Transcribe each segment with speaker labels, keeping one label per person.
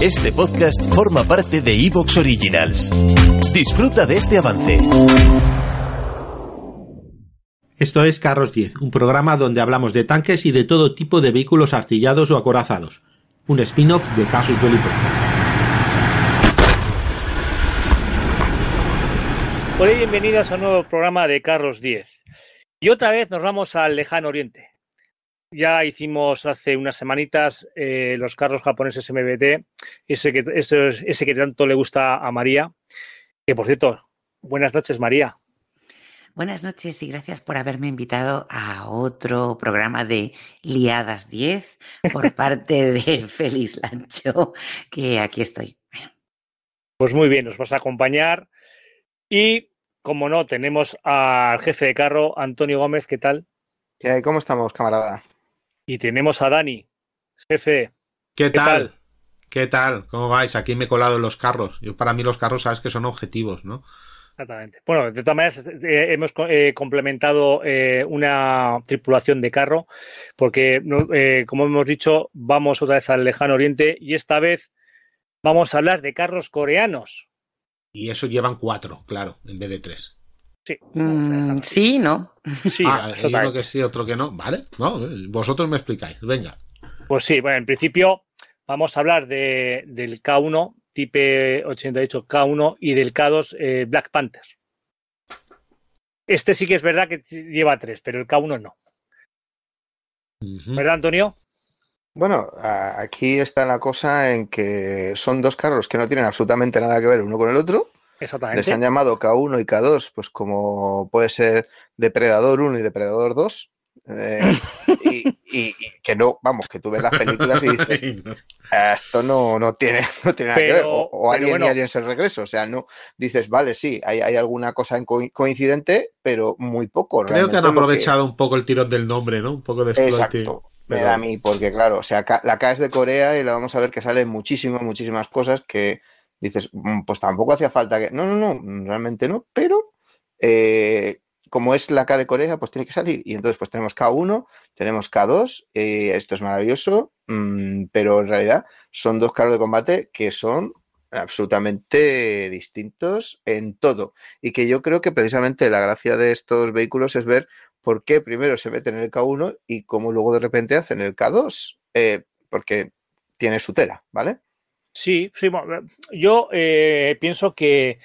Speaker 1: Este podcast forma parte de Evox Originals. Disfruta de este avance.
Speaker 2: Esto es Carros 10, un programa donde hablamos de tanques y de todo tipo de vehículos artillados o acorazados. Un spin-off de Casus Belli Podcast.
Speaker 3: Hola y bienvenidos a un nuevo programa de Carros 10. Y otra vez nos vamos al lejano oriente. Ya hicimos hace unas semanitas eh, los carros japoneses MBT, ese que, ese, ese que tanto le gusta a María. Que por cierto, buenas noches, María.
Speaker 4: Buenas noches y gracias por haberme invitado a otro programa de Liadas 10 por parte de Félix Lancho, que aquí estoy.
Speaker 3: Pues muy bien, nos vas a acompañar. Y, como no, tenemos al jefe de carro, Antonio Gómez, ¿qué tal?
Speaker 5: ¿Cómo estamos, camarada?
Speaker 3: Y tenemos a Dani, jefe.
Speaker 2: ¿Qué, tal? ¿Qué tal? ¿Cómo vais? Aquí me he colado en los carros. Yo para mí los carros sabes que son objetivos, ¿no?
Speaker 3: Exactamente. Bueno, de todas maneras, eh, hemos eh, complementado eh, una tripulación de carro, porque, como hemos dicho, vamos otra vez al lejano oriente y esta vez vamos a hablar de carros coreanos.
Speaker 2: Y eso llevan cuatro, claro, en vez de tres.
Speaker 3: Sí,
Speaker 4: Mm, sí, no.
Speaker 3: sí
Speaker 2: ah, hay uno que sí, otro que no. Vale, no, vosotros me explicáis. Venga.
Speaker 3: Pues sí, bueno, en principio vamos a hablar de, del K1, Type 88 K1 y del K2 eh, Black Panther. Este sí que es verdad que lleva tres, pero el K1 no. ¿Verdad, Antonio?
Speaker 5: Bueno, aquí está la cosa en que son dos carros que no tienen absolutamente nada que ver uno con el otro. Les
Speaker 3: Exactamente.
Speaker 5: han llamado K1 y K2, pues como puede ser Depredador 1 y Depredador 2. eh, y, y- y que no, vamos, que tú ves las películas y dices. "Ah, esto no, no tiene, no tiene nada que ver.
Speaker 3: Pero-
Speaker 5: O, o
Speaker 3: pero
Speaker 5: Alien
Speaker 3: bueno.
Speaker 5: y Aliens el regreso. O sea, no dices, vale, sí, hay, hay alguna cosa en co- coincidente, pero muy poco.
Speaker 2: Creo que han aprovechado un poco el tirón del nombre, ¿no? Un poco de.
Speaker 5: Exacto. Me
Speaker 2: Pero-
Speaker 5: da a mí, porque claro, o sea, la K es de Corea y la vamos a ver que salen muchísimas, muchísimas cosas que dices, "Mm, pues tampoco hacía falta que. No, no, no, realmente no, pero eh, como es la K de Corea, pues tiene que salir. Y entonces, pues tenemos K1, tenemos K2, eh, esto es maravilloso, mm, pero en realidad son dos carros de combate que son absolutamente distintos en todo. Y que yo creo que precisamente la gracia de estos vehículos es ver por qué primero se meten en el K1 y cómo luego de repente hacen el K2, eh, porque tiene su tela, ¿vale?
Speaker 3: Sí, sí. bueno, Yo eh, pienso que,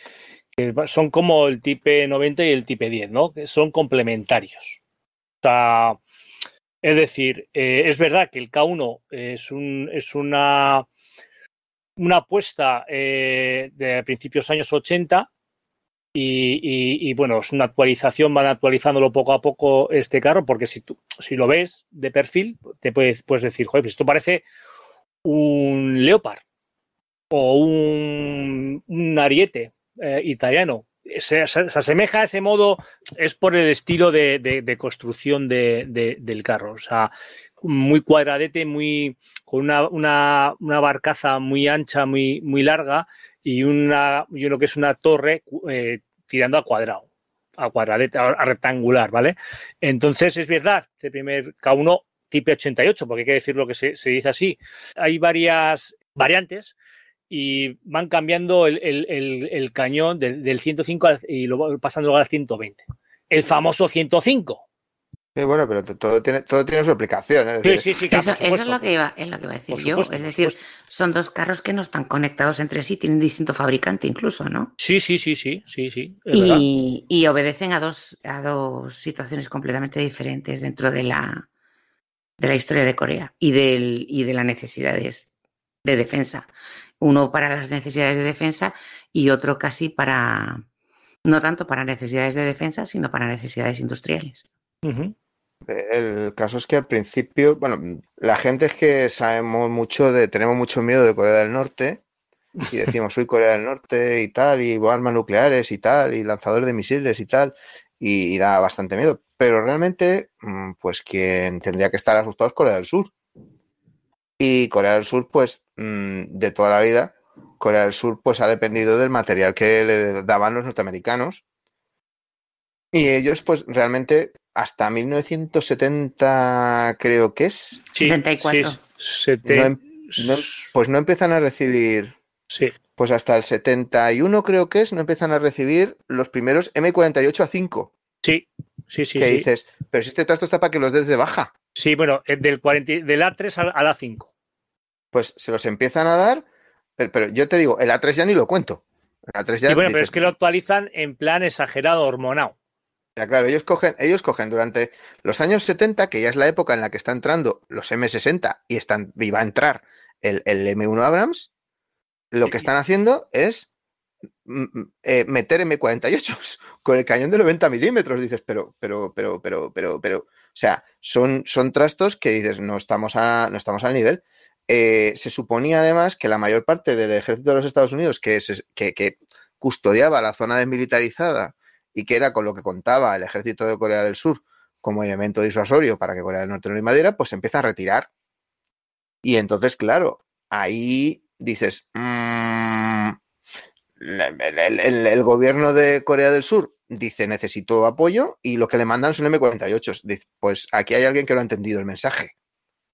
Speaker 3: son como el Type 90 y el Type 10, ¿no? Que son complementarios. O sea, es decir, eh, es verdad que el K1 es, un, es una, una apuesta eh, de principios años 80 y, y- y, bueno, es una actualización, van actualizándolo poco a poco este carro, porque si, tú, si lo ves de perfil, te puedes, puedes decir, joder, pues esto parece un Leopard o un, ariete eh, italiano. Se, se- se asemeja a ese modo, es por el estilo de, construcción de- de- del carro. O sea, muy cuadradete, muy con una, barcaza muy ancha, muy, larga y, una, y uno que es una torre eh, tirando a cuadrado, a cuadradete, a, rectangular, ¿vale? Entonces, es verdad, este primer K1 tipo 88, porque hay que decirlo que se dice así. Hay varias variantes y van cambiando el, el- el- el cañón del, del 105 al- y luego pasando al 120. El famoso 105.
Speaker 5: Sí, bueno, pero todo tiene, todo tiene su aplicación. ¿eh?
Speaker 3: Sí, sí, sí, claro,
Speaker 4: Eso, es lo que iba, es lo que iba a decir yo. Es decir, son dos carros que no están conectados entre sí, tienen distinto fabricante incluso, ¿no?
Speaker 3: Sí, sí, sí, sí, sí, sí.
Speaker 4: Y, y obedecen a dos, a dos situaciones completamente diferentes dentro de la, de la historia de Corea y, del, y de las necesidades de defensa. Uno para las necesidades de defensa y otro casi para, no tanto para necesidades de defensa, sino para necesidades industriales.
Speaker 5: El caso es que al principio, bueno, la gente es que sabemos mucho de, tenemos mucho miedo de Corea del Norte y decimos soy Corea del Norte y tal, y armas nucleares y tal, y lanzadores de misiles y tal, y, y da bastante miedo. Pero realmente, mm, pues quien tendría que estar asustado es Corea del Sur. Y Corea del Sur, pues, mm, de toda la vida, Corea del Sur, pues ha dependido del material que le daban los norteamericanos. Y ellos, pues, realmente, hasta 1970, creo que es,
Speaker 3: Sí,
Speaker 4: 74.
Speaker 3: sí, sete-
Speaker 5: No em- no- pues no empiezan a recibir,
Speaker 3: sí.
Speaker 5: pues hasta el 71, creo que es, no empiezan a recibir los primeros M48 a 5.
Speaker 3: Sí, sí, sí.
Speaker 5: que
Speaker 3: sí.
Speaker 5: dices, pero si este trasto está para que los des de baja.
Speaker 3: Sí, bueno, eh, del, 40, y- del A3 al, al A5.
Speaker 5: Pues se los empiezan a dar, pero, pero yo te digo, el A3 ya ni lo cuento. El A3 ya
Speaker 3: y bueno, pero
Speaker 5: dices,
Speaker 3: es que lo actualizan en plan exagerado, hormonado.
Speaker 5: Ya, claro, ellos cogen, ellos cogen durante los años 70, que ya es la época en la que está entrando los M60 y, están, y va a entrar el, el M1 Abrams, lo que están haciendo es mm, mm, eh, meter M48 con el cañón de 90 milímetros. Dices, pero, pero, pero, pero, pero, pero, sea, son, son trastos que dices, no estamos, a, no estamos al nivel. Eh, se suponía además que la mayor parte del ejército de los Estados Unidos que, se- que, custodiaba la zona desmilitarizada y que era con lo que contaba el ejército de Corea del Sur como elemento disuasorio para que Corea del Norte no invadiera, pues empieza a retirar. Y entonces, claro, ahí dices, mm, el- el gobierno de Corea del Sur dice necesito apoyo y lo que le mandan son M48. Dice, pues aquí hay alguien que lo ha entendido el mensaje.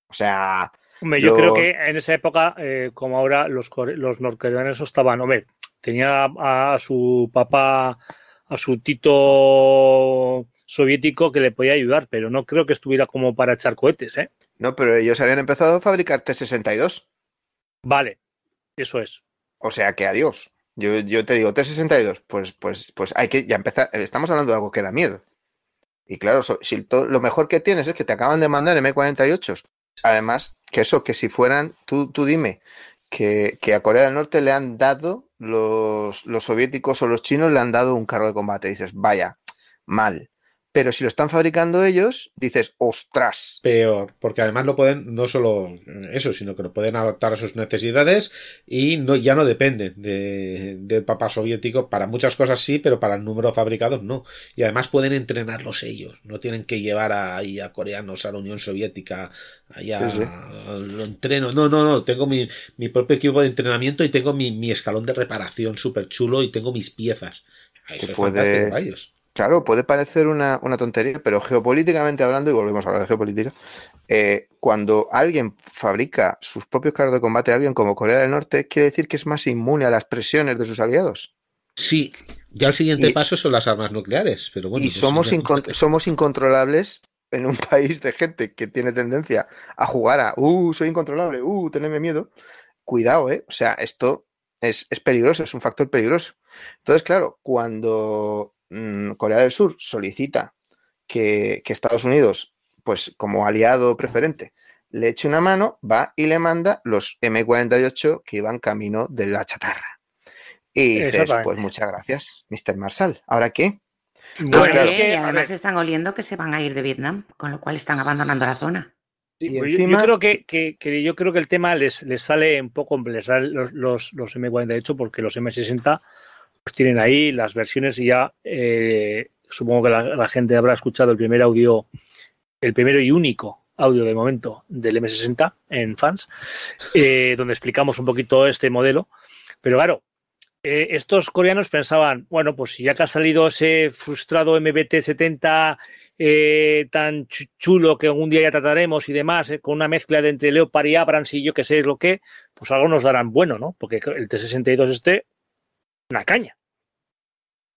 Speaker 5: O sea,
Speaker 3: Hombre, yo
Speaker 5: Los-
Speaker 3: creo que en esa época, eh, como ahora, los, los norcoreanos estaban, hombre, tenía a, a su papá, a su tito soviético que le podía ayudar, pero no creo que estuviera como para echar cohetes, ¿eh?
Speaker 5: no, pero ellos habían empezado a fabricar T-62.
Speaker 3: Vale, eso es.
Speaker 5: O sea que adiós. Yo, yo te digo, T62, pues, pues, pues hay que ya empezar. Estamos hablando de algo que da miedo. Y claro, si to- lo mejor que tienes es que te acaban de mandar M48. Además, que eso, que si fueran, tú, tú dime, que, que a Corea del Norte le han dado, los, los soviéticos o los chinos le han dado un carro de combate. Dices, vaya, mal. Pero si lo están fabricando ellos, dices, ostras.
Speaker 2: Peor, porque además lo pueden, no solo eso, sino que lo pueden adaptar a sus necesidades y no, ya no dependen de, del papá soviético. Para muchas cosas sí, pero para el número fabricados no. Y además pueden entrenarlos ellos. No tienen que llevar a, ahí a coreanos a la Unión Soviética. Allá
Speaker 5: Sí, sí.
Speaker 2: lo entreno. No, no, no. Tengo mi, mi propio equipo de entrenamiento y tengo mi, mi escalón de reparación súper chulo y tengo mis piezas. Eso
Speaker 5: Que
Speaker 2: es
Speaker 5: puede-
Speaker 2: fantástico para ellos.
Speaker 5: Claro, puede parecer una, una tontería, pero geopolíticamente hablando, y volvemos a hablar de geopolítica, eh, cuando alguien fabrica sus propios carros de combate, alguien como Corea del Norte, quiere decir que es más inmune a las presiones de sus aliados.
Speaker 2: Sí, ya el siguiente
Speaker 5: Y-
Speaker 2: paso son las armas nucleares, pero bueno.
Speaker 5: y
Speaker 2: pues
Speaker 5: somos,
Speaker 2: ya-
Speaker 5: incon- somos incontrolables en un país de gente que tiene tendencia a jugar a, uh, soy incontrolable, uh, tenedme miedo. Cuidado, ¿eh? O sea, esto es, es peligroso, es un factor peligroso. Entonces, claro, cuando mm, Corea del Sur solicita que, que Estados Unidos, pues como aliado preferente, le eche una mano, va y le manda los M48 que iban camino de la chatarra. Y dices, pues muchas gracias, Mr. Marshall. ¿Ahora qué?
Speaker 3: Bueno,
Speaker 5: claro.
Speaker 3: es que,
Speaker 4: y además están oliendo que se van a ir de Vietnam, con lo cual están abandonando la zona.
Speaker 3: sí,
Speaker 5: y
Speaker 3: pues yo-
Speaker 5: encima-
Speaker 3: yo, creo que, que- que yo creo que el tema les, les sale un poco, les sale los, los, los M48 porque los M60 pues tienen ahí las versiones y ya eh, supongo que la, gente habrá escuchado el primer audio, el primero y único audio de momento del M60 en fans, eh, donde explicamos un poquito este modelo. Pero claro, eh, estos coreanos pensaban, bueno, pues ya que ha salido ese frustrado MBT-70 eh, tan chu- chulo que algún día ya trataremos y demás, con una mezcla de entre Leopard y Abrams y yo que sé es lo que, pues algo nos darán bueno, ¿no? Porque el T-62 este, una caña.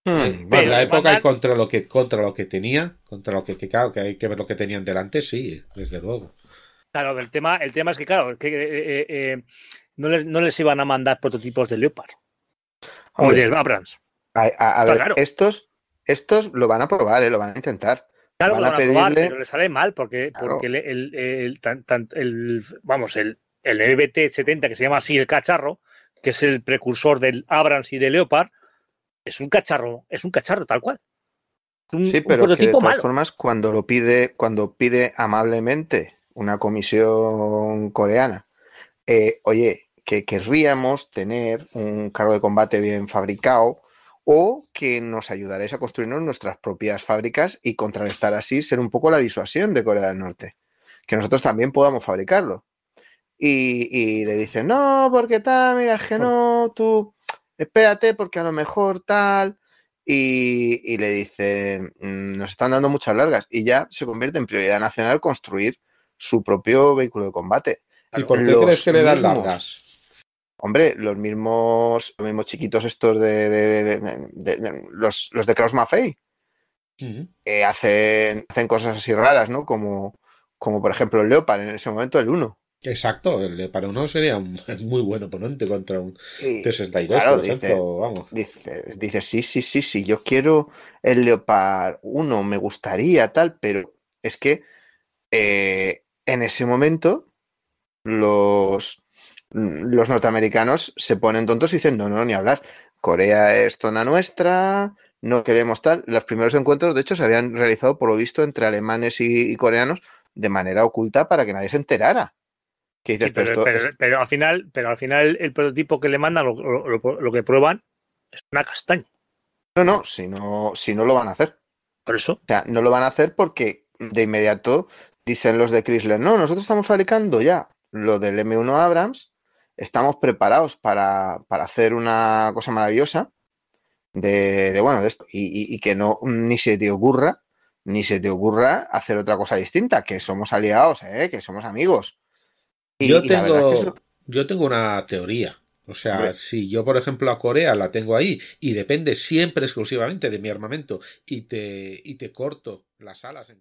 Speaker 5: Hmm,
Speaker 2: En
Speaker 5: vale.
Speaker 2: la época y contra lo que contra lo que tenía, contra lo que, que claro, que hay que ver lo que tenían delante, sí, desde luego.
Speaker 3: Claro, el tema, el tema es que, claro, que eh, eh, eh, no, les, no les iban a mandar prototipos de Leopard o de Abrams.
Speaker 5: a, a- a
Speaker 3: Está
Speaker 5: ver,
Speaker 3: claro.
Speaker 5: estos, estos lo van a probar, ¿eh? lo van a intentar.
Speaker 3: Claro,
Speaker 5: Van
Speaker 3: lo
Speaker 5: a
Speaker 3: van a probar, pero le sale mal porque,
Speaker 5: Claro.
Speaker 3: porque el, el- el- tan- tan- el- vamos, el, el MBT-70, que se llama así el cacharro, que es el precursor del Abrams y de Leopard, es un cacharro, es un cacharro tal cual. un,
Speaker 5: Sí,
Speaker 3: un
Speaker 5: pero que de todas
Speaker 3: malo.
Speaker 5: formas, cuando lo pide, cuando pide amablemente una comisión coreana, eh, oye, que querríamos tener un carro de combate bien fabricado o que nos ayudaréis a construirnos nuestras propias fábricas y contrarrestar así ser un poco la disuasión de Corea del Norte. Que nosotros también podamos fabricarlo. Y, y le dicen, no, porque tal, mira, es que no, tú espérate porque a lo mejor tal. Y, y le dicen, "Mm, nos están dando muchas largas. Y ya se convierte en prioridad nacional construir su propio vehículo de combate.
Speaker 2: ¿Y por qué
Speaker 5: Los
Speaker 2: crees que le dan
Speaker 5: mismos-
Speaker 2: largas?
Speaker 5: Hombre, los mismos, los mismos chiquitos estos de, de- de- de- de- los, los de Kraus Maffei eh, hacen, hacen cosas así raras, ¿no? Como, como por ejemplo el Leopard en ese momento, el 1.
Speaker 2: Exacto, el para uno sería un muy buen oponente contra un
Speaker 5: Y,
Speaker 2: T-62,
Speaker 5: claro,
Speaker 2: por
Speaker 5: dice-
Speaker 2: ejemplo, vamos.
Speaker 5: Dice, dice, sí, sí, sí, sí, yo quiero el Leopard 1, me gustaría tal, pero es que eh, en ese momento los, los norteamericanos se ponen tontos y dicen, no, no, ni hablar. Corea es zona nuestra, no queremos tal. Los primeros encuentros, de hecho, se habían realizado, por lo visto, entre alemanes y, y coreanos de manera oculta para que nadie se enterara. Que dices,
Speaker 3: Sí, pero,
Speaker 5: esto
Speaker 3: pero-
Speaker 5: es-
Speaker 3: pero al final, pero al final el prototipo que le mandan, lo, lo- lo- lo que prueban, es una castaña.
Speaker 5: no, no, si no, si no lo van a hacer.
Speaker 3: Por eso.
Speaker 5: O sea, no lo van a hacer porque de inmediato dicen los de Chrysler, no, nosotros estamos fabricando ya lo del M1 Abrams, estamos preparados para, para hacer una cosa maravillosa de, de, bueno, de esto, y, y- y que no, ni se te ocurra, ni se te ocurra hacer otra cosa distinta, que somos aliados, ¿eh? que somos amigos. Y-
Speaker 2: yo
Speaker 5: y
Speaker 2: tengo,
Speaker 5: es que eso-
Speaker 2: yo tengo una teoría. O sea, si yo, por ejemplo, a Corea la tengo ahí y depende siempre exclusivamente de mi armamento y te, y te corto las alas en